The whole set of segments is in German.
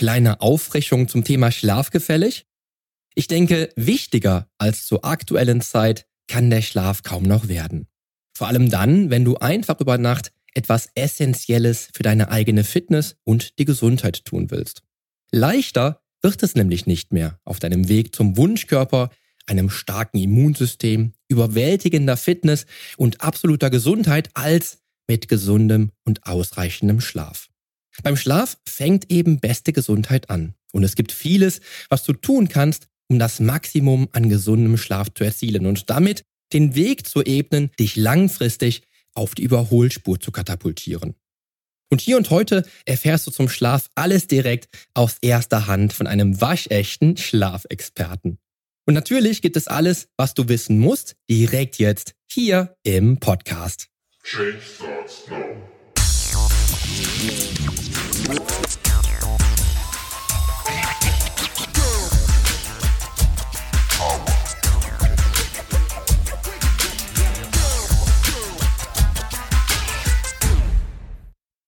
kleine Aufrichtung zum Thema Schlaf gefällig? Ich denke, wichtiger als zur aktuellen Zeit kann der Schlaf kaum noch werden. Vor allem dann, wenn du einfach über Nacht etwas Essentielles für deine eigene Fitness und die Gesundheit tun willst. Leichter wird es nämlich nicht mehr auf deinem Weg zum Wunschkörper, einem starken Immunsystem, überwältigender Fitness und absoluter Gesundheit als mit gesundem und ausreichendem Schlaf. Beim Schlaf fängt eben beste Gesundheit an. Und es gibt vieles, was du tun kannst, um das Maximum an gesundem Schlaf zu erzielen und damit den Weg zu ebnen, dich langfristig auf die Überholspur zu katapultieren. Und hier und heute erfährst du zum Schlaf alles direkt aus erster Hand von einem waschechten Schlafexperten. Und natürlich gibt es alles, was du wissen musst, direkt jetzt hier im Podcast. Change starts now.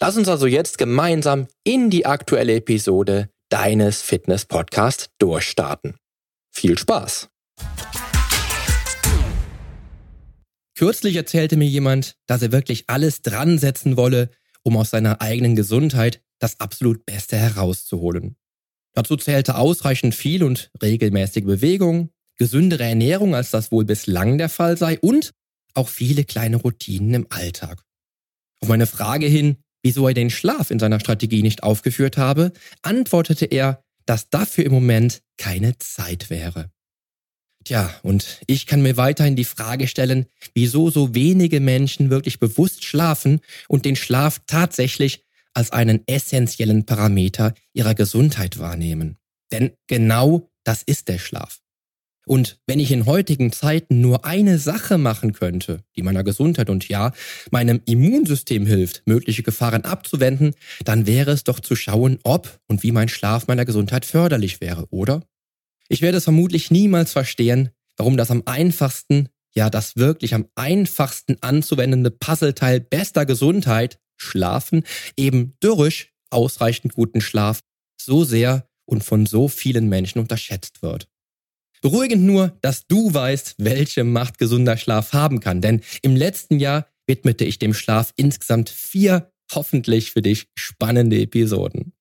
Lass uns also jetzt gemeinsam in die aktuelle Episode deines Fitness-Podcasts durchstarten. Viel Spaß! Kürzlich erzählte mir jemand, dass er wirklich alles dran setzen wolle, um aus seiner eigenen Gesundheit das absolut Beste herauszuholen. Dazu zählte ausreichend viel und regelmäßige Bewegung, gesündere Ernährung, als das wohl bislang der Fall sei, und auch viele kleine Routinen im Alltag. Auf meine Frage hin, wieso er den Schlaf in seiner Strategie nicht aufgeführt habe, antwortete er, dass dafür im Moment keine Zeit wäre. Tja, und ich kann mir weiterhin die Frage stellen, wieso so wenige Menschen wirklich bewusst schlafen und den Schlaf tatsächlich als einen essentiellen Parameter ihrer Gesundheit wahrnehmen. Denn genau das ist der Schlaf. Und wenn ich in heutigen Zeiten nur eine Sache machen könnte, die meiner Gesundheit und ja, meinem Immunsystem hilft, mögliche Gefahren abzuwenden, dann wäre es doch zu schauen, ob und wie mein Schlaf meiner Gesundheit förderlich wäre, oder? Ich werde es vermutlich niemals verstehen, warum das am einfachsten, ja das wirklich am einfachsten anzuwendende Puzzleteil bester Gesundheit, Schlafen, eben durch ausreichend guten Schlaf, so sehr und von so vielen Menschen unterschätzt wird. Beruhigend nur, dass du weißt, welche Macht gesunder Schlaf haben kann, denn im letzten Jahr widmete ich dem Schlaf insgesamt vier hoffentlich für dich spannende Episoden.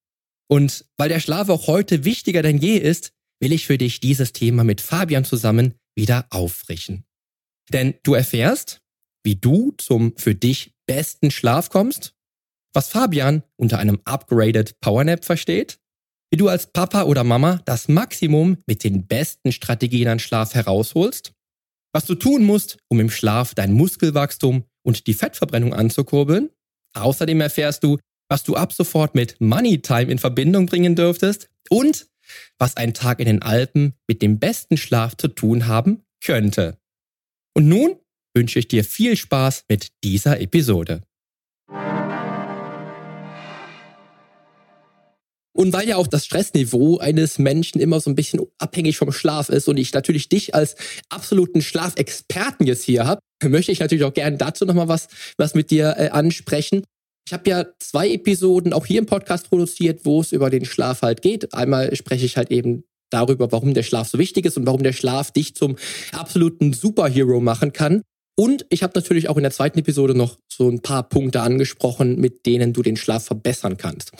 Und weil der Schlaf auch heute wichtiger denn je ist, will ich für dich dieses Thema mit Fabian zusammen wieder auffrischen. Denn du erfährst, wie du zum für dich besten Schlaf kommst, was Fabian unter einem Upgraded Powernap versteht, wie du als Papa oder Mama das Maximum mit den besten Strategien an Schlaf herausholst, was du tun musst, um im Schlaf dein Muskelwachstum und die Fettverbrennung anzukurbeln. Außerdem erfährst du, was du ab sofort mit Money Time in Verbindung bringen dürftest und was ein Tag in den Alpen mit dem besten Schlaf zu tun haben könnte. Und nun wünsche ich dir viel Spaß mit dieser Episode. Und weil ja auch das Stressniveau eines Menschen immer so ein bisschen abhängig vom Schlaf ist und ich natürlich dich als absoluten Schlafexperten jetzt hier habe, möchte ich natürlich auch gerne dazu nochmal was, was mit dir äh, ansprechen. Ich habe ja zwei Episoden auch hier im Podcast produziert, wo es über den Schlaf halt geht. Einmal spreche ich halt eben darüber, warum der Schlaf so wichtig ist und warum der Schlaf dich zum absoluten Superhero machen kann. Und ich habe natürlich auch in der zweiten Episode noch so ein paar Punkte angesprochen, mit denen du den Schlaf verbessern kannst.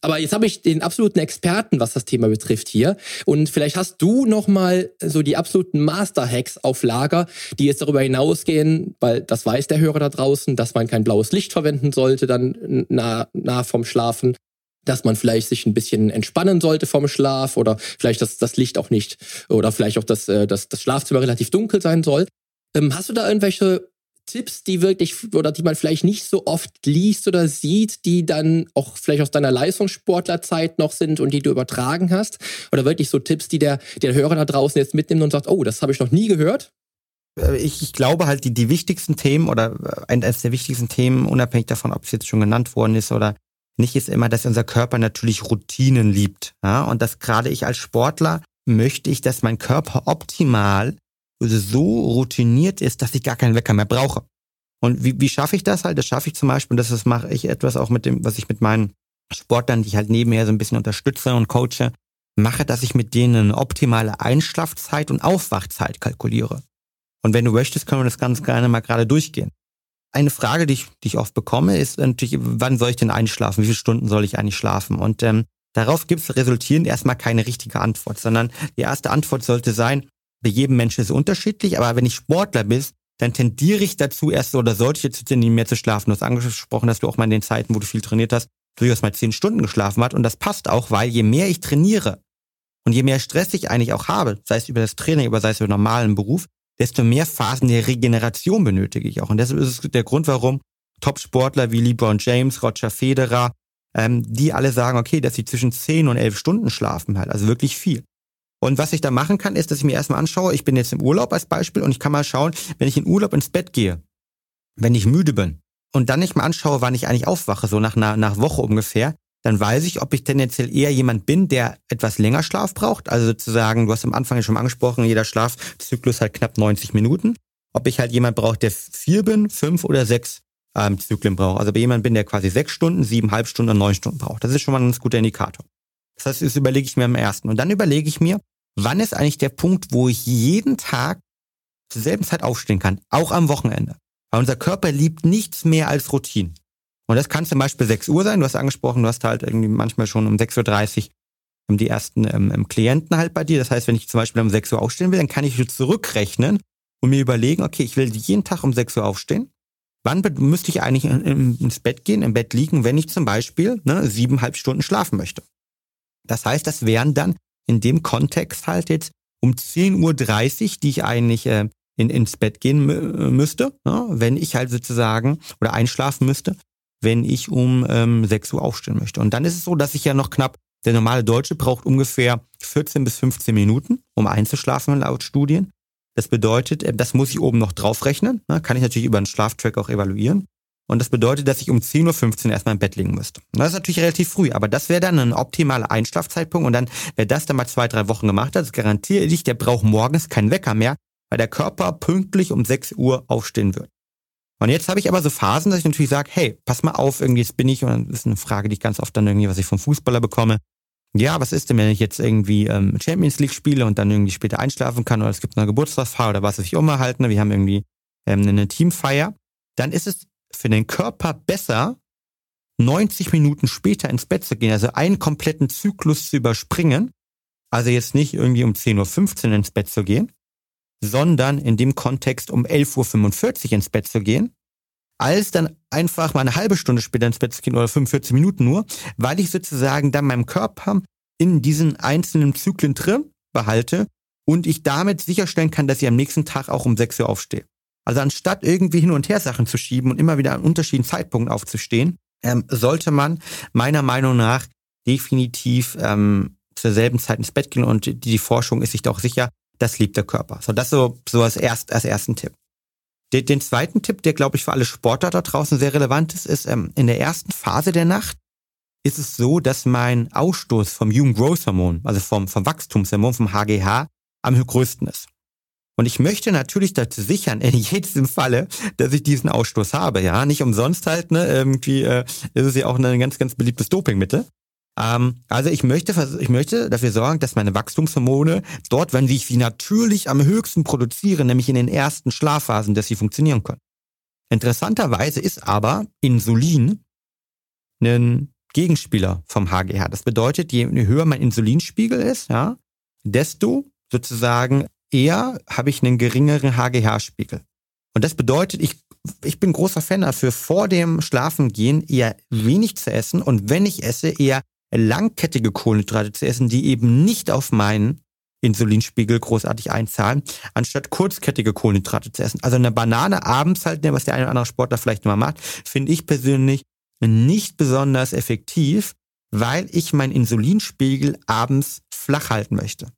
Aber jetzt habe ich den absoluten Experten, was das Thema betrifft hier. Und vielleicht hast du noch mal so die absoluten Master-Hacks auf Lager, die jetzt darüber hinausgehen, weil das weiß der Hörer da draußen, dass man kein blaues Licht verwenden sollte dann nah, nah vom Schlafen dass man vielleicht sich ein bisschen entspannen sollte vom Schlaf oder vielleicht dass das Licht auch nicht oder vielleicht auch, dass, äh, dass das Schlafzimmer relativ dunkel sein soll. Ähm, hast du da irgendwelche Tipps, die wirklich oder die man vielleicht nicht so oft liest oder sieht, die dann auch vielleicht aus deiner Leistungssportlerzeit noch sind und die du übertragen hast? Oder wirklich so Tipps, die der, der Hörer da draußen jetzt mitnimmt und sagt, oh, das habe ich noch nie gehört? Äh, ich, ich glaube halt, die, die wichtigsten Themen oder äh, eines der wichtigsten Themen, unabhängig davon, ob es jetzt schon genannt worden ist oder nicht, ist immer, dass unser Körper natürlich Routinen liebt. Ja? Und dass gerade ich als Sportler möchte ich, dass mein Körper optimal so routiniert ist, dass ich gar keinen Wecker mehr brauche. Und wie, wie schaffe ich das halt? Das schaffe ich zum Beispiel, und das, das mache ich etwas auch mit dem, was ich mit meinen Sportlern, die ich halt nebenher so ein bisschen unterstütze und coache, mache, dass ich mit denen eine optimale Einschlafzeit und Aufwachzeit kalkuliere. Und wenn du möchtest, können wir das ganz gerne mal gerade durchgehen. Eine Frage, die ich, die ich oft bekomme, ist natürlich, wann soll ich denn einschlafen? Wie viele Stunden soll ich eigentlich schlafen? Und ähm, darauf gibt es resultierend erstmal keine richtige Antwort, sondern die erste Antwort sollte sein, bei jedem Menschen ist es unterschiedlich, aber wenn ich Sportler bist, dann tendiere ich dazu erst oder sollte ich jetzt tendieren, mehr zu schlafen. Du hast angesprochen, dass du auch mal in den Zeiten, wo du viel trainiert hast, durchaus mal zehn Stunden geschlafen hast. Und das passt auch, weil je mehr ich trainiere und je mehr Stress ich eigentlich auch habe, sei es über das Training, oder sei es über normalen Beruf, desto mehr Phasen der Regeneration benötige ich auch. Und deshalb ist es der Grund, warum Top-Sportler wie LeBron James, Roger Federer, ähm, die alle sagen, okay, dass sie zwischen 10 und 11 Stunden schlafen halt, also wirklich viel. Und was ich da machen kann, ist, dass ich mir erstmal anschaue, ich bin jetzt im Urlaub als Beispiel und ich kann mal schauen, wenn ich in Urlaub ins Bett gehe, wenn ich müde bin und dann nicht mal anschaue, wann ich eigentlich aufwache, so nach einer nach Woche ungefähr, dann weiß ich, ob ich tendenziell eher jemand bin, der etwas länger Schlaf braucht. Also sozusagen, du hast am Anfang ja schon mal angesprochen, jeder Schlafzyklus hat knapp 90 Minuten. Ob ich halt jemand brauche, der vier bin, fünf oder sechs ähm, Zyklen braucht. Also bei jemand bin, der quasi sechs Stunden, siebeneinhalb Stunden und neun Stunden braucht. Das ist schon mal ein ganz guter Indikator. Das heißt, das überlege ich mir am ersten. Und dann überlege ich mir, wann ist eigentlich der Punkt, wo ich jeden Tag zur selben Zeit aufstehen kann, auch am Wochenende. Weil unser Körper liebt nichts mehr als Routine. Und das kann zum Beispiel 6 Uhr sein. Du hast angesprochen, du hast halt irgendwie manchmal schon um 6.30 Uhr die ersten ähm, Klienten halt bei dir. Das heißt, wenn ich zum Beispiel um 6 Uhr aufstehen will, dann kann ich zurückrechnen und mir überlegen, okay, ich will jeden Tag um 6 Uhr aufstehen. Wann müsste ich eigentlich ins Bett gehen, im Bett liegen, wenn ich zum Beispiel ne, siebeneinhalb Stunden schlafen möchte? Das heißt, das wären dann in dem Kontext halt jetzt um 10.30 Uhr, die ich eigentlich äh, in, ins Bett gehen müsste, ne, wenn ich halt sozusagen oder einschlafen müsste wenn ich um ähm, 6 Uhr aufstehen möchte. Und dann ist es so, dass ich ja noch knapp, der normale Deutsche braucht ungefähr 14 bis 15 Minuten, um einzuschlafen laut Studien. Das bedeutet, äh, das muss ich oben noch draufrechnen. Ne? Kann ich natürlich über einen Schlaftrack auch evaluieren. Und das bedeutet, dass ich um 10.15 Uhr erstmal im Bett liegen müsste. Und das ist natürlich relativ früh, aber das wäre dann ein optimaler Einschlafzeitpunkt. Und dann, wer das dann mal zwei, drei Wochen gemacht hat, das garantiere ich, der braucht morgens keinen Wecker mehr, weil der Körper pünktlich um 6 Uhr aufstehen wird. Und jetzt habe ich aber so Phasen, dass ich natürlich sage, hey, pass mal auf, irgendwie jetzt bin ich, und das ist eine Frage, die ich ganz oft dann irgendwie, was ich vom Fußballer bekomme. Ja, was ist denn, wenn ich jetzt irgendwie ähm, Champions League spiele und dann irgendwie später einschlafen kann oder es gibt eine Geburtstagsfeier oder was weiß ich immer halt, ne? wir haben irgendwie ähm, eine Teamfeier, dann ist es für den Körper besser, 90 Minuten später ins Bett zu gehen, also einen kompletten Zyklus zu überspringen, also jetzt nicht irgendwie um 10.15 Uhr ins Bett zu gehen, sondern in dem Kontext um 11.45 Uhr ins Bett zu gehen, als dann einfach mal eine halbe Stunde später ins Bett zu gehen oder 45 Minuten nur, weil ich sozusagen dann meinem Körper in diesen einzelnen Zyklen drin behalte und ich damit sicherstellen kann, dass ich am nächsten Tag auch um 6 Uhr aufstehe. Also anstatt irgendwie hin und her Sachen zu schieben und immer wieder an unterschiedlichen Zeitpunkten aufzustehen, ähm, sollte man meiner Meinung nach definitiv ähm, zur selben Zeit ins Bett gehen und die, die Forschung ist sich da auch sicher, das liebt der Körper. So, das so, so als, erst, als ersten Tipp. Den, den zweiten Tipp, der glaube ich für alle Sportler da draußen sehr relevant ist, ist ähm, in der ersten Phase der Nacht ist es so, dass mein Ausstoß vom Human Growth Hormon, also vom, vom Wachstumshormon, vom HGH, am größten ist. Und ich möchte natürlich dazu sichern, in jedem Falle, dass ich diesen Ausstoß habe. Ja, nicht umsonst halt, ne, irgendwie äh, ist es ja auch ein ganz, ganz beliebtes Dopingmittel. Ähm, also ich möchte, ich möchte dafür sorgen, dass meine Wachstumshormone dort, wenn ich sie natürlich am höchsten produziere, nämlich in den ersten Schlafphasen, dass sie funktionieren können. Interessanterweise ist aber Insulin ein Gegenspieler vom HGH. Das bedeutet, je höher mein Insulinspiegel ist, ja, desto sozusagen eher habe ich einen geringeren HGH-Spiegel. Und das bedeutet, ich, ich bin großer Fan dafür, vor dem Schlafengehen eher wenig zu essen und wenn ich esse, eher langkettige Kohlenhydrate zu essen, die eben nicht auf meinen Insulinspiegel großartig einzahlen, anstatt kurzkettige Kohlenhydrate zu essen. Also eine Banane abends halt, was der eine oder andere Sportler vielleicht immer macht, finde ich persönlich nicht besonders effektiv, weil ich meinen Insulinspiegel abends flach halten möchte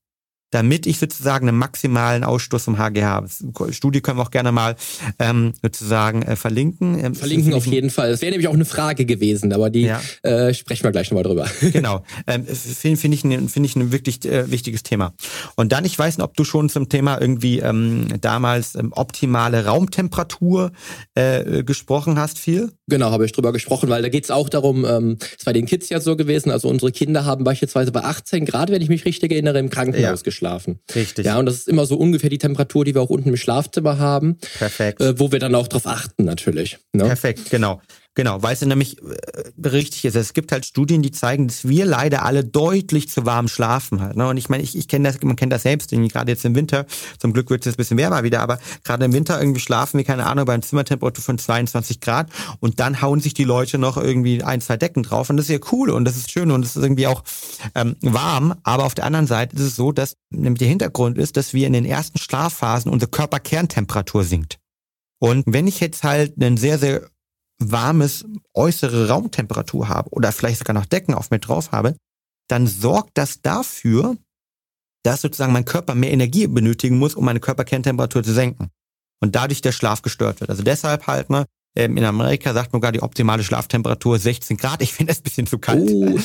damit ich sozusagen einen maximalen Ausstoß vom HGH habe. Studie können wir auch gerne mal ähm, sozusagen äh, verlinken. Ähm, verlinken auf jeden Fall. Das wäre nämlich auch eine Frage gewesen, aber die ja. äh, sprechen wir gleich nochmal drüber. Genau. Ähm, Finde find ich, ein, find ich ein wirklich äh, wichtiges Thema. Und dann, ich weiß nicht, ob du schon zum Thema irgendwie ähm, damals ähm, optimale Raumtemperatur äh, gesprochen hast, viel? Genau, habe ich drüber gesprochen, weil da geht es auch darum, ähm, es bei den Kids ja so gewesen, also unsere Kinder haben beispielsweise bei 18 Grad, wenn ich mich richtig erinnere, im Krankenhaus ja geschlafen. Richtig. Ja, und das ist immer so ungefähr die Temperatur, die wir auch unten im Schlafzimmer haben. Perfekt. Äh, wo wir dann auch drauf achten, natürlich. Ne? Perfekt, genau. Genau, weil es nämlich äh, richtig ist. Es gibt halt Studien, die zeigen, dass wir leider alle deutlich zu warm schlafen halt. Ne? Und ich meine, ich, ich kenne das, man kennt das selbst, gerade jetzt im Winter. Zum Glück wird es jetzt ein bisschen wärmer wieder, aber gerade im Winter irgendwie schlafen wir, keine Ahnung, bei einer Zimmertemperatur von 22 Grad und dann hauen sich die Leute noch irgendwie ein, zwei Decken drauf und das ist ja cool und das ist schön und das ist irgendwie auch ähm, warm. Aber auf der anderen Seite ist es so, dass nämlich der Hintergrund ist, dass wir in den ersten Schlafphasen unsere Körperkerntemperatur sinkt. Und wenn ich jetzt halt einen sehr, sehr warmes äußere Raumtemperatur habe oder vielleicht sogar noch Decken auf mir drauf habe, dann sorgt das dafür, dass sozusagen mein Körper mehr Energie benötigen muss, um meine Körperkerntemperatur zu senken. Und dadurch der Schlaf gestört wird. Also deshalb halt, ne, in Amerika sagt man gar die optimale Schlaftemperatur 16 Grad. Ich finde das ein bisschen zu kalt. Uh.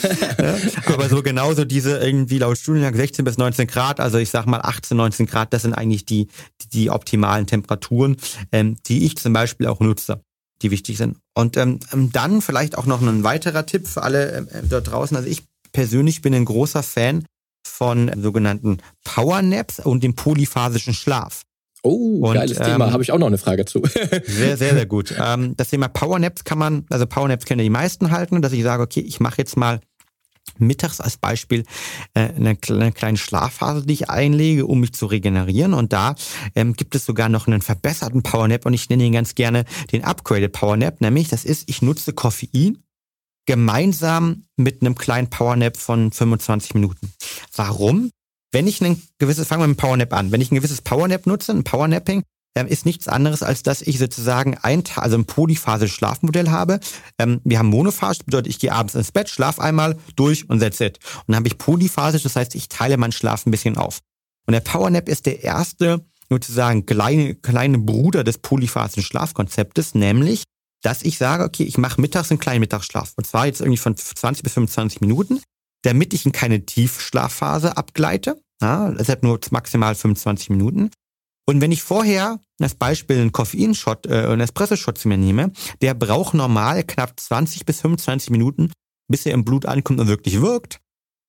Aber so genauso diese irgendwie laut Studiengang 16 bis 19 Grad, also ich sag mal 18, 19 Grad, das sind eigentlich die, die, die optimalen Temperaturen, ähm, die ich zum Beispiel auch nutze die wichtig sind. Und ähm, ähm, dann vielleicht auch noch ein weiterer Tipp für alle äh, dort draußen. Also ich persönlich bin ein großer Fan von sogenannten Powernaps und dem polyphasischen Schlaf. Oh, und, geiles ähm, Thema. Habe ich auch noch eine Frage zu. sehr, sehr, sehr gut. Ähm, das Thema Powernaps kann man, also Powernaps können ja die meisten halten, dass ich sage, okay, ich mache jetzt mal mittags als Beispiel äh, eine, eine kleine Schlafphase, die ich einlege, um mich zu regenerieren. Und da ähm, gibt es sogar noch einen verbesserten Powernap und ich nenne ihn ganz gerne den Upgraded Powernap. Nämlich, das ist, ich nutze Koffein gemeinsam mit einem kleinen Powernap von 25 Minuten. Warum? Wenn ich ein gewisses, fangen wir mit dem Powernap an, wenn ich ein gewisses Powernap nutze, ein Powernapping, ist nichts anderes, als dass ich sozusagen ein, also ein polyphasisches Schlafmodell habe. Ähm, wir haben monophasisch, bedeutet, ich gehe abends ins Bett, schlafe einmal durch und setze it. Und dann habe ich polyphasisch, das heißt, ich teile meinen Schlaf ein bisschen auf. Und der Powernap ist der erste, sozusagen kleine, kleine Bruder des polyphasischen Schlafkonzeptes, nämlich, dass ich sage, okay, ich mache mittags einen kleinen Mittagsschlaf. Und zwar jetzt irgendwie von 20 bis 25 Minuten, damit ich in keine Tiefschlafphase abgleite. Ja, deshalb nur maximal 25 Minuten. Und wenn ich vorher als Beispiel einen Koffeinshot, äh, einen Espresso-Shot zu mir nehme, der braucht normal knapp 20 bis 25 Minuten, bis er im Blut ankommt und wirklich wirkt.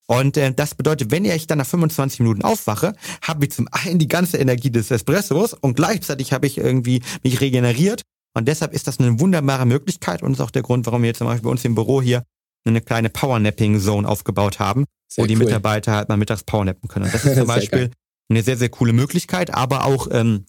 Und äh, das bedeutet, wenn ich dann nach 25 Minuten aufwache, habe ich zum einen die ganze Energie des Espressos und gleichzeitig habe ich irgendwie mich regeneriert. Und deshalb ist das eine wunderbare Möglichkeit und ist auch der Grund, warum wir jetzt zum Beispiel bei uns im Büro hier eine kleine Powernapping-Zone aufgebaut haben, Sehr wo die cool. Mitarbeiter halt mal mittags powernappen können. Und das ist zum Beispiel eine sehr, sehr coole Möglichkeit, aber auch ähm,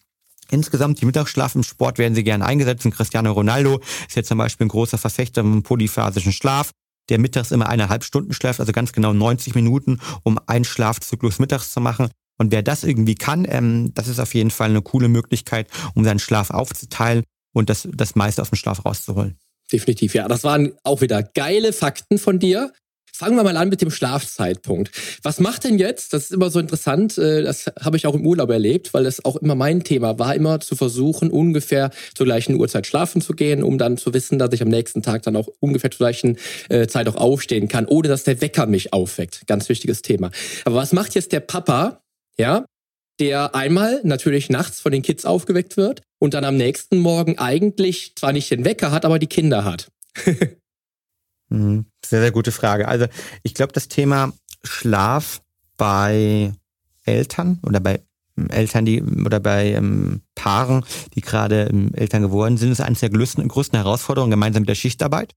Insgesamt die Mittagsschlaf im Sport werden sie gerne eingesetzt. Und Cristiano Ronaldo ist jetzt zum Beispiel ein großer Verfechter vom polyphasischen Schlaf, der mittags immer eineinhalb Stunden schläft, also ganz genau 90 Minuten, um einen Schlafzyklus mittags zu machen. Und wer das irgendwie kann, ähm, das ist auf jeden Fall eine coole Möglichkeit, um seinen Schlaf aufzuteilen und das, das meiste aus dem Schlaf rauszuholen. Definitiv, ja. Das waren auch wieder geile Fakten von dir. Fangen wir mal an mit dem Schlafzeitpunkt. Was macht denn jetzt, das ist immer so interessant, äh, das habe ich auch im Urlaub erlebt, weil das auch immer mein Thema war, immer zu versuchen, ungefähr zur gleichen Uhrzeit schlafen zu gehen, um dann zu wissen, dass ich am nächsten Tag dann auch ungefähr zur gleichen äh, Zeit auch aufstehen kann, ohne dass der Wecker mich aufweckt. Ganz wichtiges Thema. Aber was macht jetzt der Papa, ja, der einmal natürlich nachts von den Kids aufgeweckt wird und dann am nächsten Morgen eigentlich zwar nicht den Wecker hat, aber die Kinder hat? Mhm. Sehr, sehr gute Frage. Also ich glaube, das Thema Schlaf bei Eltern oder bei ähm, Eltern, die oder bei ähm, Paaren, die gerade ähm, Eltern geworden sind, ist eines der größten, größten Herausforderungen gemeinsam mit der Schichtarbeit,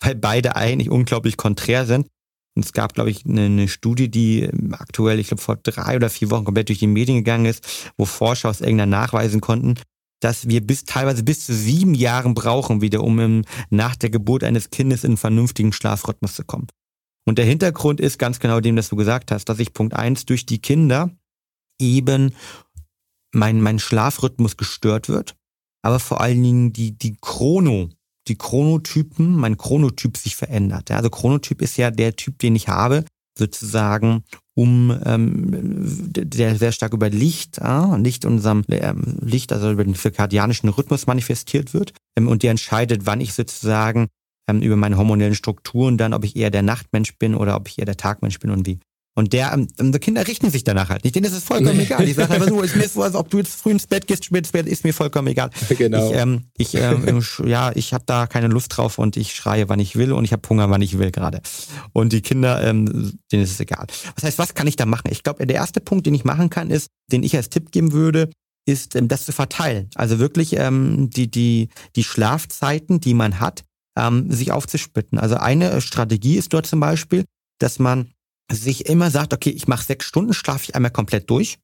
weil beide eigentlich unglaublich konträr sind. Und es gab, glaube ich, eine, eine Studie, die ähm, aktuell, ich glaube, vor drei oder vier Wochen komplett durch die Medien gegangen ist, wo Forscher aus England nachweisen konnten, dass wir bis teilweise bis zu sieben Jahren brauchen wieder, um im, nach der Geburt eines Kindes in einen vernünftigen Schlafrhythmus zu kommen. Und der Hintergrund ist ganz genau dem, was du gesagt hast, dass ich Punkt eins durch die Kinder eben mein, mein Schlafrhythmus gestört wird, aber vor allen Dingen die, die Chrono, die Chronotypen, mein Chronotyp sich verändert. Also Chronotyp ist ja der Typ, den ich habe, sozusagen um ähm, der sehr stark über Licht, äh, Licht unserem äh, Licht, also über den zirkadianischen Rhythmus manifestiert wird. Ähm, und der entscheidet, wann ich sozusagen ähm, über meine hormonellen Strukturen dann, ob ich eher der Nachtmensch bin oder ob ich eher der Tagmensch bin und wie. Und der, ähm, die Kinder richten sich danach halt nicht. Denen ist es vollkommen egal. Ich sage einfach so, ist mir so, als ob du jetzt früh ins Bett gehst, spät ins Bett, ist mir vollkommen egal. Genau. Ich, ähm, ich ähm, ja, ich habe da keine Lust drauf und ich schreie, wann ich will und ich habe Hunger, wann ich will gerade. Und die Kinder, ähm, denen ist es egal. Was heißt, was kann ich da machen? Ich glaube, der erste Punkt, den ich machen kann, ist, den ich als Tipp geben würde, ist, ähm, das zu verteilen. Also wirklich ähm, die, die, die Schlafzeiten, die man hat, ähm, sich aufzusplitten. Also eine Strategie ist dort zum Beispiel, dass man sich immer sagt, okay, ich mache sechs Stunden, schlafe ich einmal komplett durch.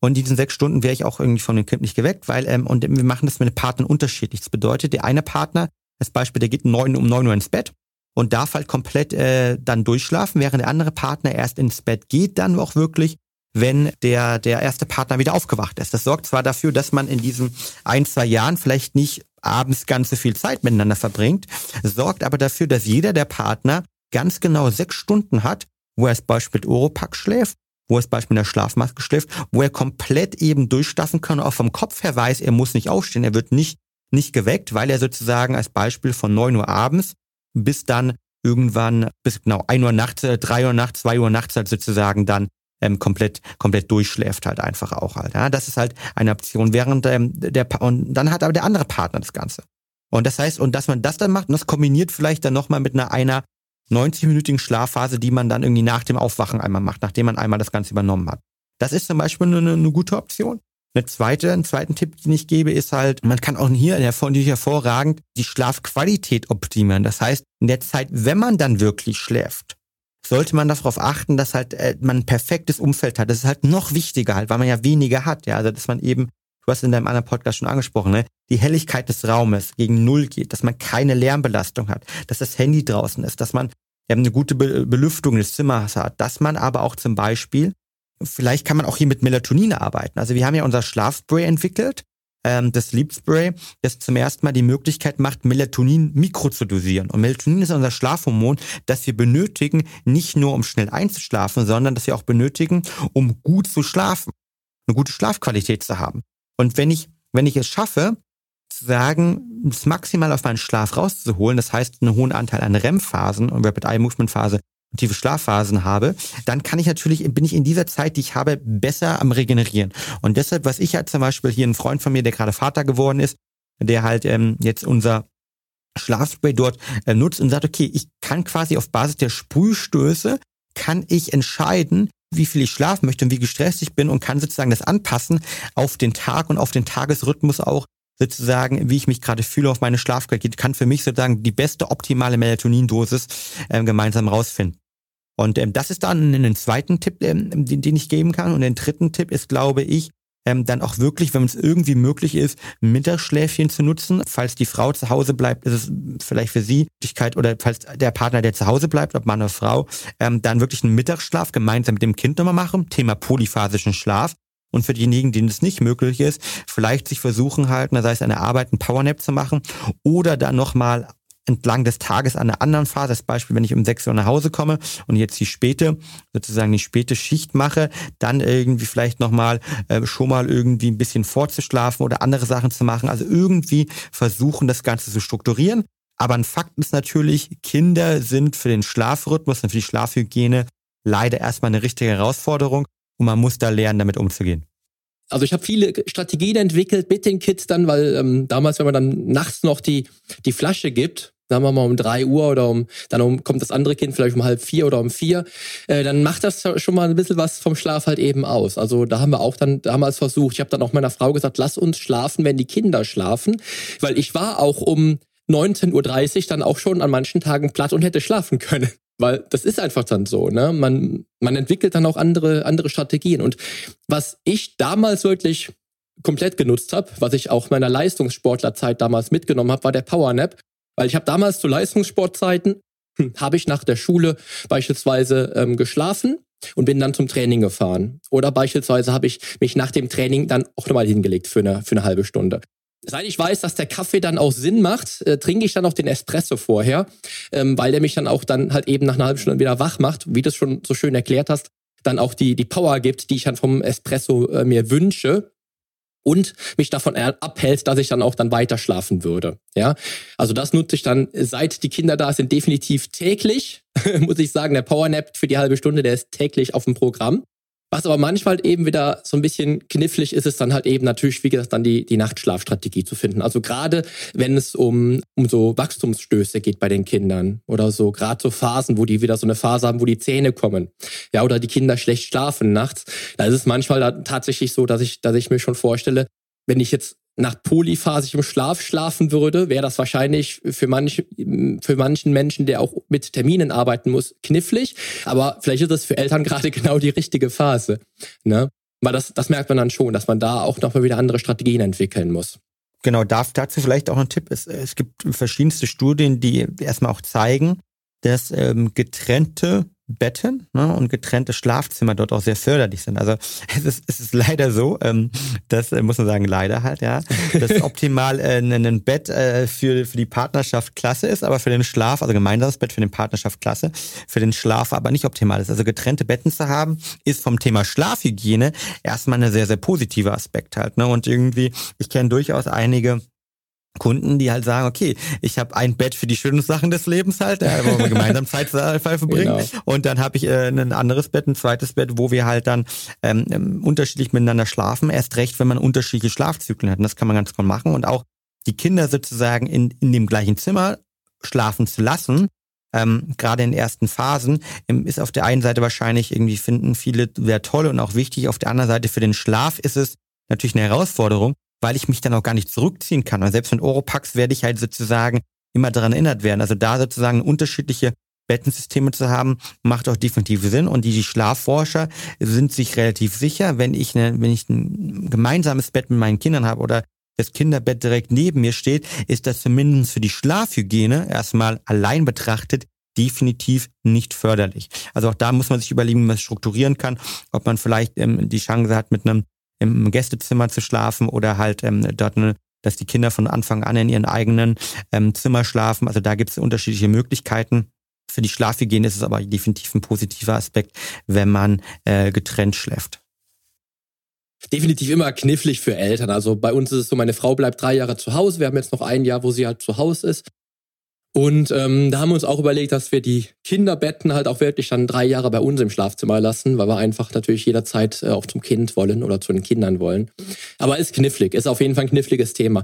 Und in diesen sechs Stunden wäre ich auch irgendwie von dem Kind nicht geweckt, weil, ähm, und wir machen das mit den Partnern unterschiedlich. Das bedeutet, der eine Partner, als Beispiel, der geht neun, um neun Uhr ins Bett und darf halt komplett äh, dann durchschlafen, während der andere Partner erst ins Bett geht, dann auch wirklich, wenn der, der erste Partner wieder aufgewacht ist. Das sorgt zwar dafür, dass man in diesen ein, zwei Jahren vielleicht nicht abends ganz so viel Zeit miteinander verbringt, sorgt aber dafür, dass jeder der Partner ganz genau sechs Stunden hat, wo er als Beispiel mit Oropax schläft, wo er als Beispiel in der Schlafmaske schläft, wo er komplett eben durchstaffen kann und auch vom Kopf her weiß, er muss nicht aufstehen, er wird nicht, nicht geweckt, weil er sozusagen als Beispiel von neun Uhr abends bis dann irgendwann bis genau ein Uhr nachts, äh, drei Uhr nachts, zwei Uhr nachts halt sozusagen dann ähm, komplett komplett durchschläft halt einfach auch halt. Ja, das ist halt eine Option. Während ähm, der und dann hat aber der andere Partner das Ganze. Und das heißt, und dass man das dann macht und das kombiniert vielleicht dann nochmal mit einer einer 90-minütigen Schlafphase, die man dann irgendwie nach dem Aufwachen einmal macht, nachdem man einmal das Ganze übernommen hat. Das ist zum Beispiel eine, eine gute Option. Eine zweite, einen zweiten Tipp, den ich gebe, ist halt, man kann auch hier natürlich hervorragend die Schlafqualität optimieren. Das heißt, in der Zeit, wenn man dann wirklich schläft, sollte man darauf achten, dass halt äh, man ein perfektes Umfeld hat. Das ist halt noch wichtiger halt, weil man ja weniger hat. Ja, also dass man eben, du hast in deinem anderen Podcast schon angesprochen, ne, die Helligkeit des Raumes gegen Null geht, dass man keine Lärmbelastung hat, dass das Handy draußen ist, dass man eine gute Be Belüftung des Zimmers hat, dass man aber auch zum Beispiel, vielleicht kann man auch hier mit Melatonin arbeiten. Also wir haben ja unser Schlafspray entwickelt, ähm, das Sleep Spray, das zum ersten Mal die Möglichkeit macht, Melatonin mikro zu dosieren. Und Melatonin ist unser Schlafhormon, das wir benötigen, nicht nur um schnell einzuschlafen, sondern das wir auch benötigen, um gut zu schlafen, eine gute Schlafqualität zu haben. Und wenn ich, wenn ich es schaffe, sagen, das maximal auf meinen Schlaf rauszuholen, das heißt einen hohen Anteil an REM-Phasen und Rapid Eye Movement Phase und tiefe Schlafphasen habe, dann kann ich natürlich, bin ich in dieser Zeit, die ich habe, besser am Regenerieren. Und deshalb, was ich halt zum Beispiel hier ein Freund von mir, der gerade Vater geworden ist, der halt ähm, jetzt unser Schlafspray dort äh, nutzt und sagt, okay, ich kann quasi auf Basis der Sprühstöße, kann ich entscheiden, wie viel ich schlafen möchte und wie gestresst ich bin und kann sozusagen das anpassen auf den Tag und auf den Tagesrhythmus auch sozusagen, wie ich mich gerade fühle auf meine Schlafqualität, kann für mich sozusagen die beste optimale Melatonindosis äh, gemeinsam rausfinden. Und ähm, das ist dann ein zweiten Tipp, ähm, den, den ich geben kann. Und den dritten Tipp ist, glaube ich, ähm, dann auch wirklich, wenn es irgendwie möglich ist, Mittagsschläfchen zu nutzen. Falls die Frau zu Hause bleibt, ist es vielleicht für sie Möglichkeit oder falls der Partner, der zu Hause bleibt, ob Mann oder Frau, ähm, dann wirklich einen Mittagsschlaf gemeinsam mit dem Kind nochmal machen. Thema polyphasischen Schlaf. Und für diejenigen, denen es nicht möglich ist, vielleicht sich versuchen halt, sei es eine Arbeit, ein Powernap zu machen oder dann nochmal entlang des Tages an einer anderen Phase. Als Beispiel, wenn ich um 6 Uhr nach Hause komme und jetzt die späte, sozusagen die späte Schicht mache, dann irgendwie vielleicht nochmal äh, schon mal irgendwie ein bisschen vorzuschlafen oder andere Sachen zu machen. Also irgendwie versuchen, das Ganze zu strukturieren. Aber ein Fakt ist natürlich, Kinder sind für den Schlafrhythmus und für die Schlafhygiene leider erstmal eine richtige Herausforderung und man muss da lernen, damit umzugehen. Also ich habe viele Strategien entwickelt mit den Kids dann, weil ähm, damals, wenn man dann nachts noch die, die Flasche gibt, sagen wir mal um drei Uhr oder um, dann um, kommt das andere Kind vielleicht um halb vier oder um vier, äh, dann macht das schon mal ein bisschen was vom Schlaf halt eben aus. Also da haben wir auch dann damals versucht, ich habe dann auch meiner Frau gesagt, lass uns schlafen, wenn die Kinder schlafen, weil ich war auch um 19.30 Uhr dann auch schon an manchen Tagen platt und hätte schlafen können. Weil das ist einfach dann so, ne? Man, man entwickelt dann auch andere, andere Strategien. Und was ich damals wirklich komplett genutzt habe, was ich auch meiner Leistungssportlerzeit damals mitgenommen habe, war der Powernap. Weil ich habe damals zu Leistungssportzeiten, hm, habe ich nach der Schule beispielsweise ähm, geschlafen und bin dann zum Training gefahren. Oder beispielsweise habe ich mich nach dem Training dann auch nochmal hingelegt für eine, für eine halbe Stunde. Seit ich weiß, dass der Kaffee dann auch Sinn macht, äh, trinke ich dann auch den Espresso vorher, ähm, weil der mich dann auch dann halt eben nach einer halben Stunde wieder wach macht, wie du es schon so schön erklärt hast, dann auch die, die Power gibt, die ich dann vom Espresso äh, mir wünsche und mich davon abhält, dass ich dann auch dann weiter schlafen würde. Ja, also das nutze ich dann, seit die Kinder da sind, definitiv täglich. Muss ich sagen, der Powernap für die halbe Stunde, der ist täglich auf dem Programm. Was aber manchmal eben wieder so ein bisschen knifflig ist, ist dann halt eben natürlich, wie gesagt, dann die, die Nachtschlafstrategie zu finden. Also gerade wenn es um, um so Wachstumsstöße geht bei den Kindern oder so, gerade so Phasen, wo die wieder so eine Phase haben, wo die Zähne kommen, ja, oder die Kinder schlecht schlafen nachts, da ist es manchmal tatsächlich so, dass ich, dass ich mir schon vorstelle, wenn ich jetzt nach polyphasigem Schlaf schlafen würde, wäre das wahrscheinlich für, manch, für manchen Menschen, der auch mit Terminen arbeiten muss, knifflig. Aber vielleicht ist das für Eltern gerade genau die richtige Phase. Ne? Weil das, das merkt man dann schon, dass man da auch nochmal wieder andere Strategien entwickeln muss. Genau, darf dazu vielleicht auch ein Tipp. Es, es gibt verschiedenste Studien, die erstmal auch zeigen, dass ähm, getrennte Betten ne, und getrennte Schlafzimmer dort auch sehr förderlich sind. Also es ist, es ist leider so, ähm, das äh, muss man sagen, leider halt, ja, dass optimal äh, ein Bett äh, für, für die Partnerschaft klasse ist, aber für den Schlaf, also gemeinsames Bett für den Partnerschaft klasse, für den Schlaf aber nicht optimal ist. Also getrennte Betten zu haben, ist vom Thema Schlafhygiene erstmal ein sehr, sehr positiver Aspekt halt. Ne? Und irgendwie, ich kenne durchaus einige Kunden, die halt sagen, okay, ich habe ein Bett für die schönen Sachen des Lebens halt, ja, wo wir gemeinsam Zeit verbringen. Genau. Und dann habe ich äh, ein anderes Bett, ein zweites Bett, wo wir halt dann ähm, ähm, unterschiedlich miteinander schlafen. Erst recht, wenn man unterschiedliche Schlafzyklen hat. Und das kann man ganz gut machen. Und auch die Kinder sozusagen in, in dem gleichen Zimmer schlafen zu lassen, ähm, gerade in ersten Phasen, ähm, ist auf der einen Seite wahrscheinlich irgendwie finden viele sehr toll und auch wichtig. Auf der anderen Seite für den Schlaf ist es natürlich eine Herausforderung, weil ich mich dann auch gar nicht zurückziehen kann. Und selbst mit Oropax werde ich halt sozusagen immer daran erinnert werden. Also da sozusagen unterschiedliche Bettensysteme zu haben, macht auch definitiv Sinn. Und die, die Schlafforscher sind sich relativ sicher, wenn ich, eine, wenn ich ein gemeinsames Bett mit meinen Kindern habe oder das Kinderbett direkt neben mir steht, ist das zumindest für die Schlafhygiene erstmal allein betrachtet definitiv nicht förderlich. Also auch da muss man sich überlegen, wie man es strukturieren kann, ob man vielleicht ähm, die Chance hat, mit einem im Gästezimmer zu schlafen oder halt ähm, dort eine dass die Kinder von Anfang an in ihren eigenen ähm, Zimmer schlafen. Also da gibt es unterschiedliche Möglichkeiten. Für die Schlafhygiene ist es aber definitiv ein positiver Aspekt, wenn man äh, getrennt schläft. Definitiv immer knifflig für Eltern. Also bei uns ist es so, meine Frau bleibt drei Jahre zu Hause. Wir haben jetzt noch ein Jahr, wo sie halt zu Hause ist. Und ähm, da haben wir uns auch überlegt, dass wir die Kinderbetten halt auch wirklich dann drei Jahre bei uns im Schlafzimmer lassen, weil wir einfach natürlich jederzeit äh, auch zum Kind wollen oder zu den Kindern wollen. Aber ist knifflig, ist auf jeden Fall ein kniffliges Thema.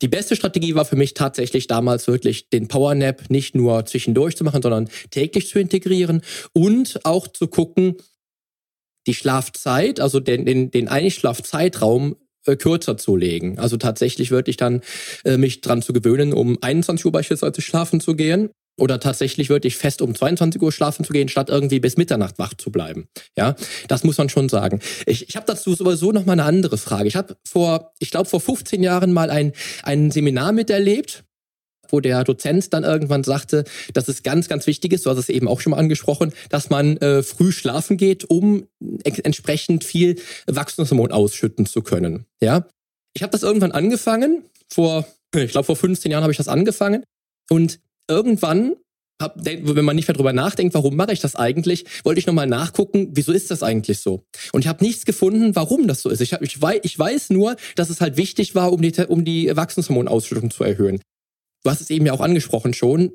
Die beste Strategie war für mich tatsächlich damals wirklich den Powernap nicht nur zwischendurch zu machen, sondern täglich zu integrieren und auch zu gucken, die Schlafzeit, also den, den, den Einschlafzeitraum äh, kürzer zu legen. Also tatsächlich wirklich dann äh, mich dran zu gewöhnen, um 21 Uhr beispielsweise schlafen zu gehen. Oder tatsächlich wirklich fest um 22 Uhr schlafen zu gehen, statt irgendwie bis Mitternacht wach zu bleiben. Ja, das muss man schon sagen. Ich, ich habe dazu sowieso noch mal eine andere Frage. Ich habe vor, ich glaube vor 15 Jahren mal ein, ein Seminar miterlebt wo der Dozent dann irgendwann sagte, dass es ganz, ganz wichtig ist, du hast es eben auch schon mal angesprochen, dass man äh, früh schlafen geht, um entsprechend viel Wachstumshormon ausschütten zu können. Ja, ich habe das irgendwann angefangen, vor, ich glaube vor 15 Jahren habe ich das angefangen und irgendwann wenn man nicht mehr drüber nachdenkt, warum mache ich das eigentlich, wollte ich nochmal nachgucken, wieso ist das eigentlich so? Und ich habe nichts gefunden, warum das so ist. Ich, hab, ich, weiß, ich weiß nur, dass es halt wichtig war, um die, um die Wachstumshormonausschüttung zu erhöhen du hast es eben ja auch angesprochen schon.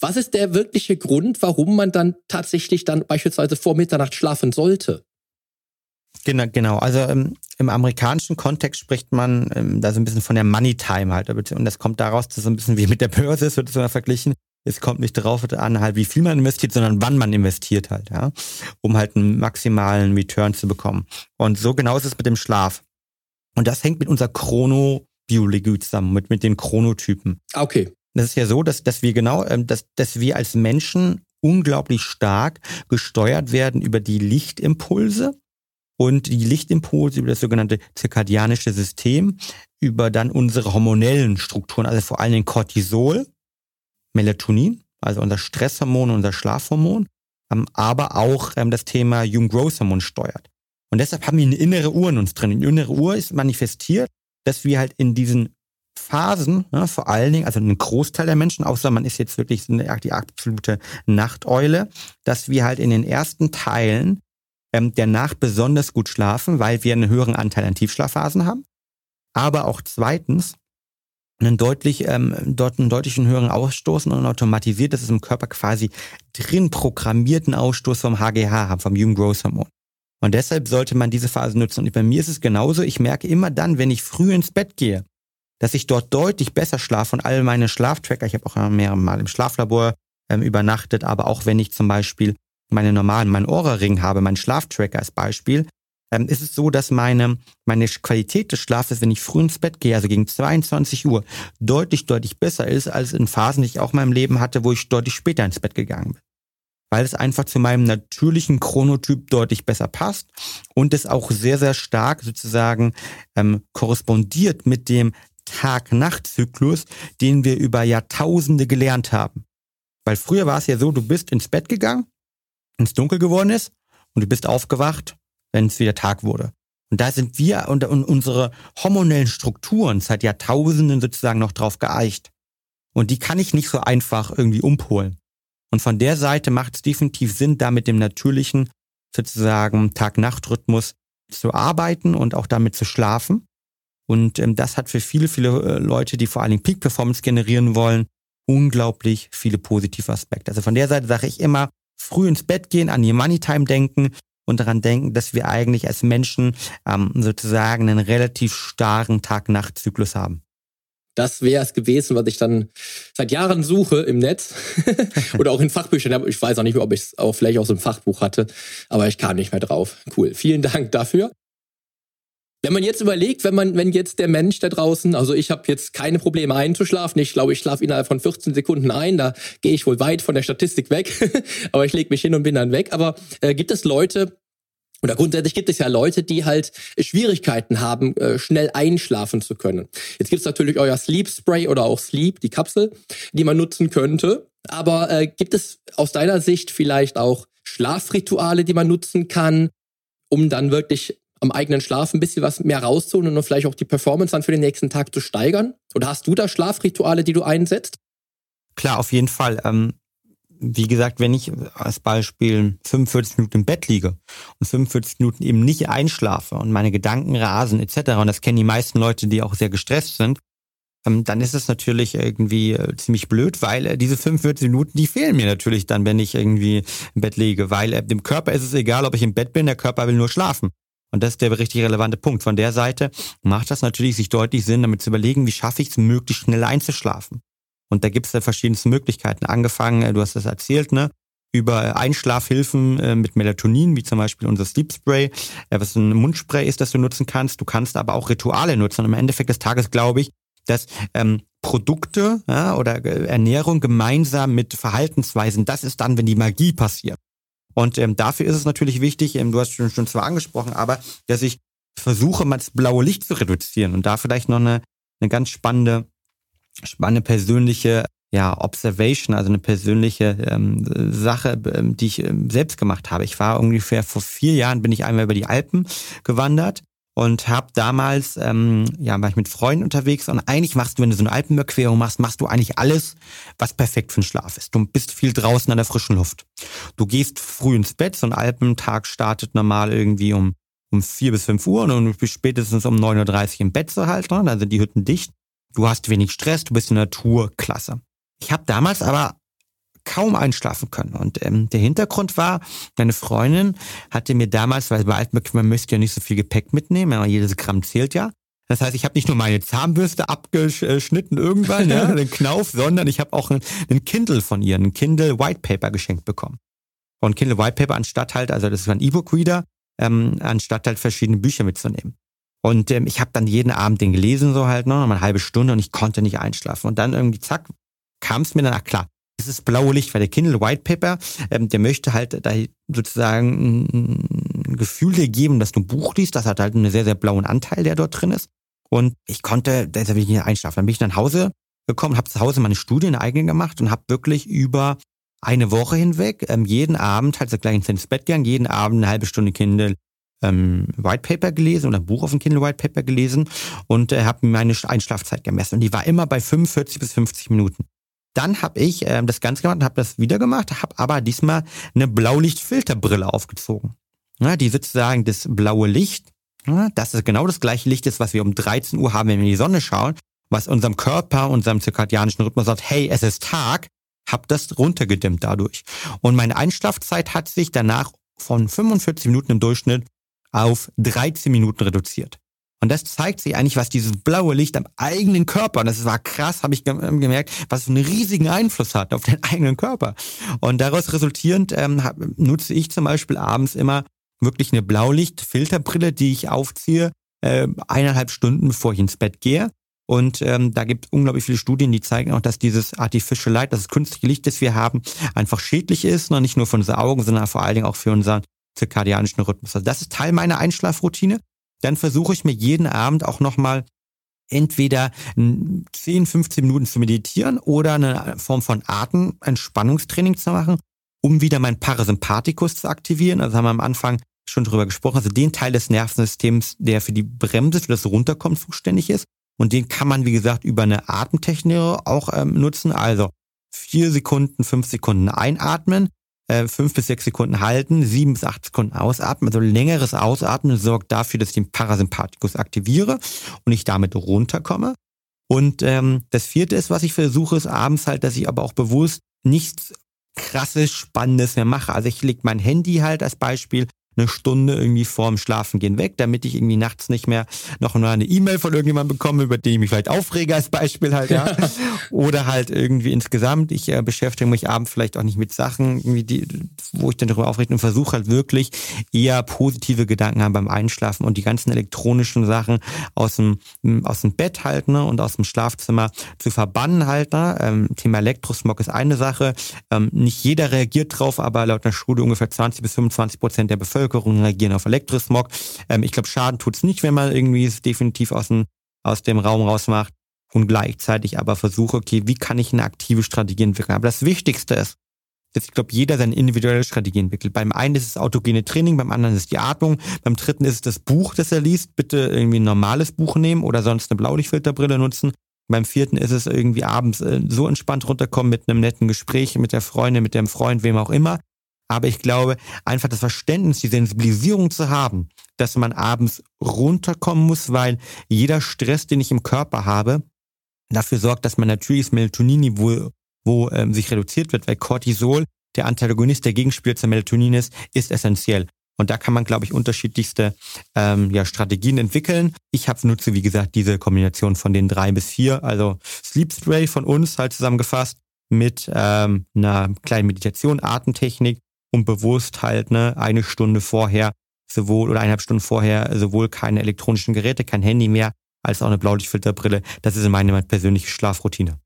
Was ist der wirkliche Grund, warum man dann tatsächlich dann beispielsweise vor Mitternacht schlafen sollte? Genau, genau. Also ähm, im amerikanischen Kontext spricht man ähm, da so ein bisschen von der Money Time halt. Und das kommt daraus, dass so ein bisschen wie mit der Börse, es wird so verglichen. Es kommt nicht darauf an, halt, wie viel man investiert, sondern wann man investiert halt, ja. Um halt einen maximalen Return zu bekommen. Und so genau ist es mit dem Schlaf. Und das hängt mit unserer Chrono Biologie zusammen, mit, mit den Chronotypen. Okay. Das ist ja so, dass, dass wir genau, ähm, dass, dass wir als Menschen unglaublich stark gesteuert werden über die Lichtimpulse und die Lichtimpulse über das sogenannte zirkadianische System, über dann unsere hormonellen Strukturen, also vor allen Dingen Cortisol, Melatonin, also unser Stresshormon, unser Schlafhormon ähm, aber auch ähm, das Thema Human Growth Hormone steuert. Und deshalb haben wir eine innere Uhr in uns drin. Die innere Uhr ist manifestiert, dass wir halt in diesen Phasen, ne, vor allen Dingen, also ein Großteil der Menschen, außer man ist jetzt wirklich die absolute Nachteule, dass wir halt in den ersten Teilen ähm, der Nacht besonders gut schlafen, weil wir einen höheren Anteil an Tiefschlafphasen haben. Aber auch zweitens, einen deutlich, ähm, dort einen deutlichen höheren Ausstoß und automatisiert, dass es im Körper quasi drin programmierten Ausstoß vom HGH haben, vom Human Growth Hormone. Und deshalb sollte man diese Phase nutzen. Und bei mir ist es genauso. Ich merke immer dann, wenn ich früh ins Bett gehe, dass ich dort deutlich besser schlafe und all meine Schlaftracker, ich habe auch mehrere Mal im Schlaflabor ähm, übernachtet, aber auch wenn ich zum Beispiel meine normalen, meinen Ohrring habe, meinen Schlaftracker als Beispiel, ähm, ist es so, dass meine, meine Qualität des Schlafes, wenn ich früh ins Bett gehe, also gegen 22 Uhr, deutlich, deutlich besser ist, als in Phasen, die ich auch in meinem Leben hatte, wo ich deutlich später ins Bett gegangen bin. Weil es einfach zu meinem natürlichen Chronotyp deutlich besser passt und es auch sehr, sehr stark sozusagen ähm, korrespondiert mit dem Tag-Nacht-Zyklus, den wir über Jahrtausende gelernt haben. Weil früher war es ja so, du bist ins Bett gegangen, ins Dunkel geworden ist und du bist aufgewacht, wenn es wieder Tag wurde. Und da sind wir und, und unsere hormonellen Strukturen seit Jahrtausenden sozusagen noch drauf geeicht. Und die kann ich nicht so einfach irgendwie umpolen. Und von der Seite macht es definitiv Sinn, da mit dem natürlichen sozusagen Tag-Nacht-Rhythmus zu arbeiten und auch damit zu schlafen. Und ähm, das hat für viele, viele äh, Leute, die vor allen Dingen Peak-Performance generieren wollen, unglaublich viele positive Aspekte. Also von der Seite sage ich immer, früh ins Bett gehen, an die Money-Time denken und daran denken, dass wir eigentlich als Menschen ähm, sozusagen einen relativ starken Tag-Nacht-Zyklus haben. Das wäre es gewesen, was ich dann seit Jahren suche im Netz oder auch in Fachbüchern. Ich weiß auch nicht mehr, ob ich es auch vielleicht aus einem Fachbuch hatte, aber ich kam nicht mehr drauf. Cool. Vielen Dank dafür. Wenn man jetzt überlegt, wenn man, wenn jetzt der Mensch da draußen, also ich habe jetzt keine Probleme einzuschlafen, ich glaube, ich schlafe innerhalb von 14 Sekunden ein, da gehe ich wohl weit von der Statistik weg, aber ich lege mich hin und bin dann weg. Aber äh, gibt es Leute, oder grundsätzlich gibt es ja Leute, die halt Schwierigkeiten haben, äh, schnell einschlafen zu können. Jetzt gibt es natürlich euer Sleep Spray oder auch Sleep, die Kapsel, die man nutzen könnte. Aber äh, gibt es aus deiner Sicht vielleicht auch Schlafrituale, die man nutzen kann, um dann wirklich am eigenen Schlaf ein bisschen was mehr rauszuholen und vielleicht auch die Performance dann für den nächsten Tag zu steigern? Oder hast du da Schlafrituale, die du einsetzt? Klar, auf jeden Fall. Ähm, wie gesagt, wenn ich als Beispiel 45 Minuten im Bett liege und 45 Minuten eben nicht einschlafe und meine Gedanken rasen etc., und das kennen die meisten Leute, die auch sehr gestresst sind, ähm, dann ist es natürlich irgendwie äh, ziemlich blöd, weil äh, diese 45 Minuten, die fehlen mir natürlich dann, wenn ich irgendwie im Bett liege, weil äh, dem Körper ist es egal, ob ich im Bett bin, der Körper will nur schlafen. Und das ist der richtig relevante Punkt. Von der Seite macht das natürlich sich deutlich Sinn, damit zu überlegen, wie schaffe ich es, möglichst schnell einzuschlafen. Und da gibt es ja verschiedenste Möglichkeiten. Angefangen, äh, du hast das erzählt, ne? über Einschlafhilfen äh, mit Melatonin, wie zum Beispiel unser Sleep Spray, äh, was ein Mundspray ist, das du nutzen kannst. Du kannst aber auch Rituale nutzen. Und im Endeffekt des Tages glaube ich, dass ähm, Produkte ja, oder Ernährung gemeinsam mit Verhaltensweisen, das ist dann, wenn die Magie passiert. Und ähm, dafür ist es natürlich wichtig, ähm, du hast schon, schon zwar angesprochen, aber dass ich versuche, mal das blaue Licht zu reduzieren und da vielleicht noch eine, eine ganz spannende, spannende persönliche ja, Observation, also eine persönliche ähm, Sache, ähm, die ich ähm, selbst gemacht habe. Ich war ungefähr vor vier Jahren, bin ich einmal über die Alpen gewandert und habe damals, ähm, ja, war ich mit Freunden unterwegs und eigentlich machst du, wenn du so eine Alpenüberquerung machst, machst du eigentlich alles, was perfekt für den Schlaf ist. Du bist viel draußen an der frischen Luft. Du gehst früh ins Bett, so ein Alpentag startet normal irgendwie um um vier bis fünf Uhr und spätestens um 9.30 Uhr im Bett zu halten, ne? dann sind die Hütten dicht. Du hast wenig Stress, du bist in der Natur, klasse. Ich habe damals aber kaum einschlafen können. Und ähm, der Hintergrund war, meine Freundin hatte mir damals, weil bei Altmöck, man möchte ja nicht so viel Gepäck mitnehmen, aber jedes Gramm zählt ja. Das heißt, ich habe nicht nur meine Zahnbürste abgeschnitten irgendwann, ja, den Knauf, sondern ich habe auch einen, Kindle von ihr, einen Kindle White Paper geschenkt bekommen. Und Kindle White Paper anstatt halt, also das ist ein E-Book-Reader, ähm, anstatt halt verschiedene Bücher mitzunehmen. Und ähm, ich habe dann jeden Abend den gelesen, so halt noch, eine halbe Stunde und ich konnte nicht einschlafen. Und dann irgendwie, zack, kam es mir dann, ach klar, dieses blaue Licht, weil der Kindle White Paper, ähm, der möchte halt da sozusagen ein Gefühl dir geben, dass du ein Buch liest. Das hat halt einen sehr, sehr blauen Anteil, der dort drin ist. Und ich konnte, da will ich nicht einschlafen. Dann bin ich nach Hause gekommen, habe zu Hause meine Studie, eine eigene gemacht und habe wirklich über eine Woche hinweg ähm, jeden Abend, halt so gleich ins Bett gegangen, jeden Abend eine halbe Stunde Kindle ähm, White Paper gelesen oder ein Buch auf dem Kindle White Paper gelesen und äh, habe meine Einschlafzeit gemessen. Und die war immer bei 45 bis 50 Minuten. Dann habe ich äh, das Ganze gemacht und habe das wieder gemacht, habe aber diesmal eine Blaulichtfilterbrille aufgezogen. Ja, die sozusagen das blaue Licht, ja, das ist genau das gleiche Licht ist, was wir um 13 Uhr haben, wenn wir in die Sonne schauen, was unserem Körper, unserem zirkadianischen Rhythmus sagt, hey, es ist Tag, hab das runtergedimmt dadurch. Und meine Einschlafzeit hat sich danach von 45 Minuten im Durchschnitt auf 13 Minuten reduziert. Und das zeigt sich eigentlich, was dieses blaue Licht am eigenen Körper, und das war krass, habe ich gemerkt, was einen riesigen Einfluss hat auf den eigenen Körper. Und daraus resultierend ähm, nutze ich zum Beispiel abends immer wirklich eine Blaulichtfilterbrille, die ich aufziehe, äh, eineinhalb Stunden bevor ich ins Bett gehe. Und ähm, da gibt es unglaublich viele Studien, die zeigen auch, dass dieses Artificial Light, das künstliche Licht, das wir haben, einfach schädlich ist. Noch nicht nur für unsere Augen, sondern vor allen Dingen auch für unseren zirkadianischen Rhythmus. Also das ist Teil meiner Einschlafroutine. Dann versuche ich mir jeden Abend auch nochmal entweder 10, 15 Minuten zu meditieren oder eine Form von Atementspannungstraining zu machen, um wieder mein Parasympathikus zu aktivieren. Also haben wir am Anfang schon drüber gesprochen, also den Teil des Nervensystems, der für die Bremse, für das Runterkommen zuständig ist. Und den kann man, wie gesagt, über eine Atemtechnik auch ähm, nutzen. Also vier Sekunden, fünf Sekunden einatmen, äh, fünf bis sechs Sekunden halten, sieben bis acht Sekunden ausatmen. Also längeres Ausatmen sorgt dafür, dass ich den Parasympathikus aktiviere und ich damit runterkomme. Und ähm, das vierte ist, was ich versuche, ist abends halt, dass ich aber auch bewusst nichts krasses, spannendes mehr mache. Also ich lege mein Handy halt als Beispiel eine Stunde irgendwie vorm Schlafengehen weg, damit ich irgendwie nachts nicht mehr noch mal eine E-Mail von irgendjemandem bekomme, über den ich mich vielleicht aufrege als Beispiel halt, ja. Oder halt irgendwie insgesamt, ich äh, beschäftige mich abends vielleicht auch nicht mit Sachen, irgendwie die, wo ich dann darüber aufrege und versuche halt wirklich eher positive Gedanken haben beim Einschlafen und die ganzen elektronischen Sachen aus dem, aus dem Bett halt, ne, und aus dem Schlafzimmer zu verbannen halt, ne. Ähm, Thema Elektrosmog ist eine Sache. Ähm, nicht jeder reagiert drauf, aber laut einer Studie ungefähr 20 bis 25 Prozent der Bevölkerung Bevölkerung reagieren auf Elektrosmog. Ähm, ich glaube, Schaden tut's nicht, wenn man irgendwie es definitiv aus dem, aus dem Raum rausmacht und gleichzeitig aber versuche, okay, wie kann ich eine aktive Strategie entwickeln? Aber das Wichtigste ist, dass ich glaube, jeder seine individuelle Strategie entwickelt. Beim einen ist es autogene Training, beim anderen ist es die Atmung, beim dritten ist es das Buch, das er liest. Bitte irgendwie ein normales Buch nehmen oder sonst eine Blaulichtfilterbrille nutzen. Beim vierten ist es irgendwie abends äh, so entspannt runterkommen mit einem netten Gespräch mit der Freundin, mit dem Freund, wem auch immer. Aber ich glaube, einfach das Verständnis, die Sensibilisierung zu haben, dass man abends runterkommen muss, weil jeder Stress, den ich im Körper habe, dafür sorgt, dass man natürlich das Melatonin-Niveau wo, ähm, sich reduziert wird, weil Cortisol, der Antagonist, der Gegenspieler zum Melatonin ist, ist essentiell. Und da kann man, glaube ich, unterschiedlichste ähm, ja, Strategien entwickeln. Ich habe nutze, wie gesagt, diese Kombination von den drei bis vier, also Sleep Spray von uns halt zusammengefasst mit ähm, einer kleinen Meditation, Atemtechnik und bewusst halt ne, eine Stunde vorher sowohl oder eineinhalb Stunden vorher sowohl keine elektronischen Geräte, kein Handy mehr, als auch eine Blaulichtfilterbrille. Das ist meine persönliche Schlafroutine.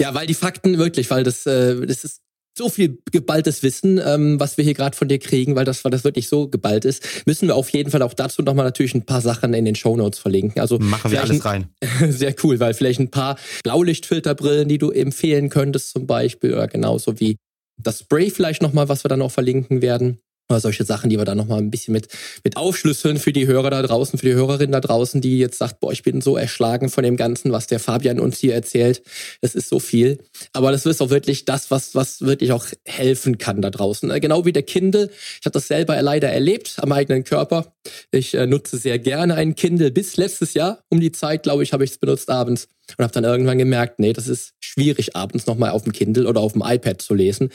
Ja, weil die Fakten wirklich, weil das, äh, das ist so viel geballtes Wissen, ähm, was wir hier gerade von dir kriegen, weil das, weil das wirklich so geballt ist, müssen wir auf jeden Fall auch dazu nochmal natürlich ein paar Sachen in den Show Notes verlinken. Also machen wir alles rein. Sehr cool, weil vielleicht ein paar Blaulichtfilterbrillen, die du empfehlen könntest zum Beispiel, oder genauso wie das Spray vielleicht nochmal, was wir dann auch verlinken werden. Oder solche Sachen, die wir dann nochmal ein bisschen mit, mit aufschlüsseln für die Hörer da draußen, für die Hörerinnen da draußen, die jetzt sagt, boah, ich bin so erschlagen von dem Ganzen, was der Fabian uns hier erzählt. Das ist so viel. Aber das ist auch wirklich das, was, was wirklich auch helfen kann da draußen. Äh, genau wie der Kindle. Ich habe das selber leider erlebt am eigenen Körper. Ich äh, nutze sehr gerne einen Kindle. Bis letztes Jahr um die Zeit, glaube ich, habe ich es benutzt abends und habe dann irgendwann gemerkt, nee, das ist schwierig, abends nochmal auf dem Kindle oder auf dem iPad zu lesen,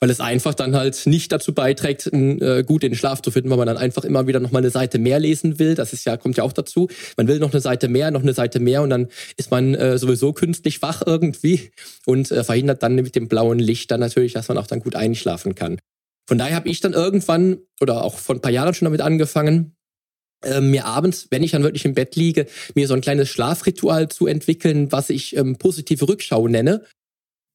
weil es einfach dann halt nicht dazu beiträgt, äh, gut in den Schlaf zu finden, weil man dann einfach immer wieder nochmal eine Seite mehr lesen will. Das ist ja, kommt ja auch dazu. Man will noch eine Seite mehr, noch eine Seite mehr und dann ist man äh, sowieso künstlich wach irgendwie und äh, verhindert dann mit dem blauen Licht dann natürlich, dass man auch dann gut einschlafen kann. Von daher habe ich dann irgendwann oder auch vor ein paar Jahren schon damit angefangen, mir abends, wenn ich dann wirklich im Bett liege, mir so ein kleines Schlafritual zu entwickeln, was ich ähm, positive Rückschau nenne.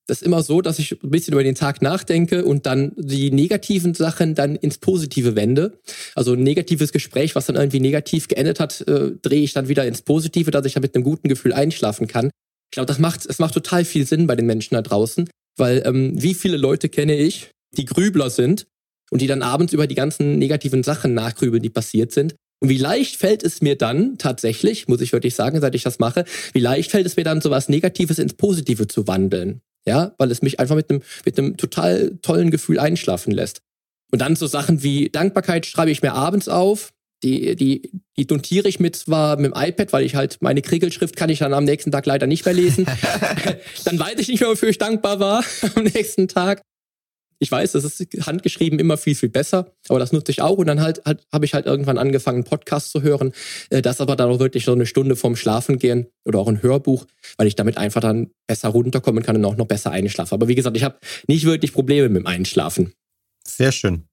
Das ist immer so, dass ich ein bisschen über den Tag nachdenke und dann die negativen Sachen dann ins Positive wende. Also ein negatives Gespräch, was dann irgendwie negativ geendet hat, äh, drehe ich dann wieder ins Positive, dass ich dann mit einem guten Gefühl einschlafen kann. Ich glaube, das macht, es macht total viel Sinn bei den Menschen da draußen, Weil ähm, wie viele Leute kenne ich, die Grübler sind und die dann abends über die ganzen negativen Sachen nachgrübeln, die passiert sind. Und wie leicht fällt es mir dann tatsächlich, muss ich wirklich sagen, seit ich das mache, wie leicht fällt es mir dann, sowas Negatives ins Positive zu wandeln. Ja, weil es mich einfach mit einem, mit einem total tollen Gefühl einschlafen lässt. Und dann so Sachen wie Dankbarkeit schreibe ich mir abends auf. Die, die, die notiere ich mit zwar mit dem iPad, weil ich halt meine Kriegelschrift kann ich dann am nächsten Tag leider nicht mehr lesen. dann weiß ich nicht mehr, wofür ich dankbar war am nächsten Tag. Ich weiß, das ist handgeschrieben immer viel, viel besser, aber das nutze ich auch. Und dann halt, halt habe ich halt irgendwann angefangen, Podcast zu hören. Äh, das aber dann auch wirklich so eine Stunde vorm Schlafen gehen oder auch ein Hörbuch, weil ich damit einfach dann besser runterkommen kann und auch noch besser einschlafen. Aber wie gesagt, ich habe nicht wirklich Probleme mit dem Einschlafen. Sehr schön.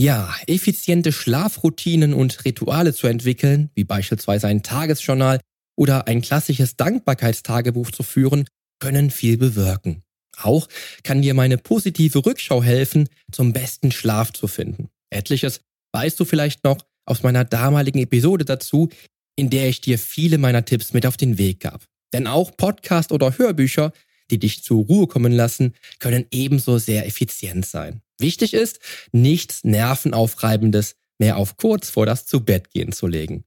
Ja, effiziente Schlafroutinen und Rituale zu entwickeln, wie beispielsweise ein Tagesjournal oder ein klassisches Dankbarkeitstagebuch zu führen, können viel bewirken. Auch kann dir meine positive Rückschau helfen, zum besten Schlaf zu finden. Etliches weißt du vielleicht noch aus meiner damaligen Episode dazu, in der ich dir viele meiner Tipps mit auf den Weg gab. Denn auch Podcast oder Hörbücher, die dich zur Ruhe kommen lassen, können ebenso sehr effizient sein. Wichtig ist, nichts Nervenaufreibendes mehr auf kurz vor das Zubettgehen zu legen.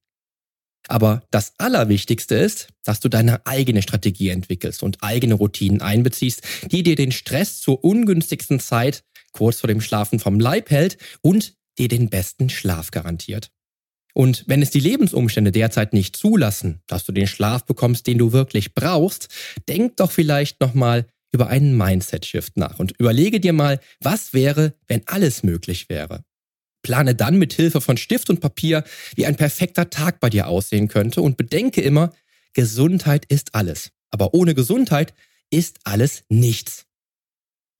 Aber das Allerwichtigste ist, dass du deine eigene Strategie entwickelst und eigene Routinen einbeziehst, die dir den Stress zur ungünstigsten Zeit kurz vor dem Schlafen vom Leib hält und dir den besten Schlaf garantiert. Und wenn es die Lebensumstände derzeit nicht zulassen, dass du den Schlaf bekommst, den du wirklich brauchst, denk doch vielleicht nochmal über einen Mindset-Shift nach und überlege dir mal, was wäre, wenn alles möglich wäre. Plane dann mit Hilfe von Stift und Papier, wie ein perfekter Tag bei dir aussehen könnte und bedenke immer, Gesundheit ist alles. Aber ohne Gesundheit ist alles nichts.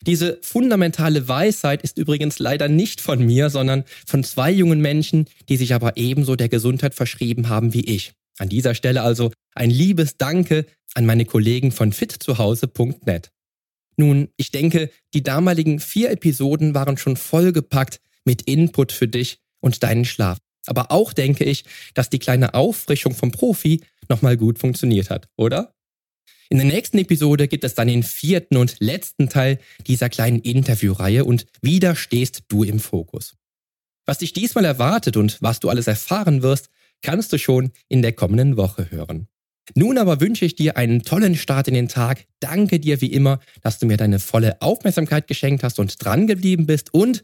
Diese fundamentale Weisheit ist übrigens leider nicht von mir, sondern von zwei jungen Menschen, die sich aber ebenso der Gesundheit verschrieben haben wie ich. An dieser Stelle also ein liebes Danke an meine Kollegen von fitzuhause.net. Nun, ich denke, die damaligen vier Episoden waren schon vollgepackt mit Input für dich und deinen Schlaf. Aber auch denke ich, dass die kleine Auffrischung vom Profi nochmal gut funktioniert hat, oder? In der nächsten Episode gibt es dann den vierten und letzten Teil dieser kleinen Interviewreihe und wieder stehst du im Fokus. Was dich diesmal erwartet und was du alles erfahren wirst, kannst du schon in der kommenden Woche hören. Nun aber wünsche ich dir einen tollen Start in den Tag. Danke dir wie immer, dass du mir deine volle Aufmerksamkeit geschenkt hast und dran geblieben bist und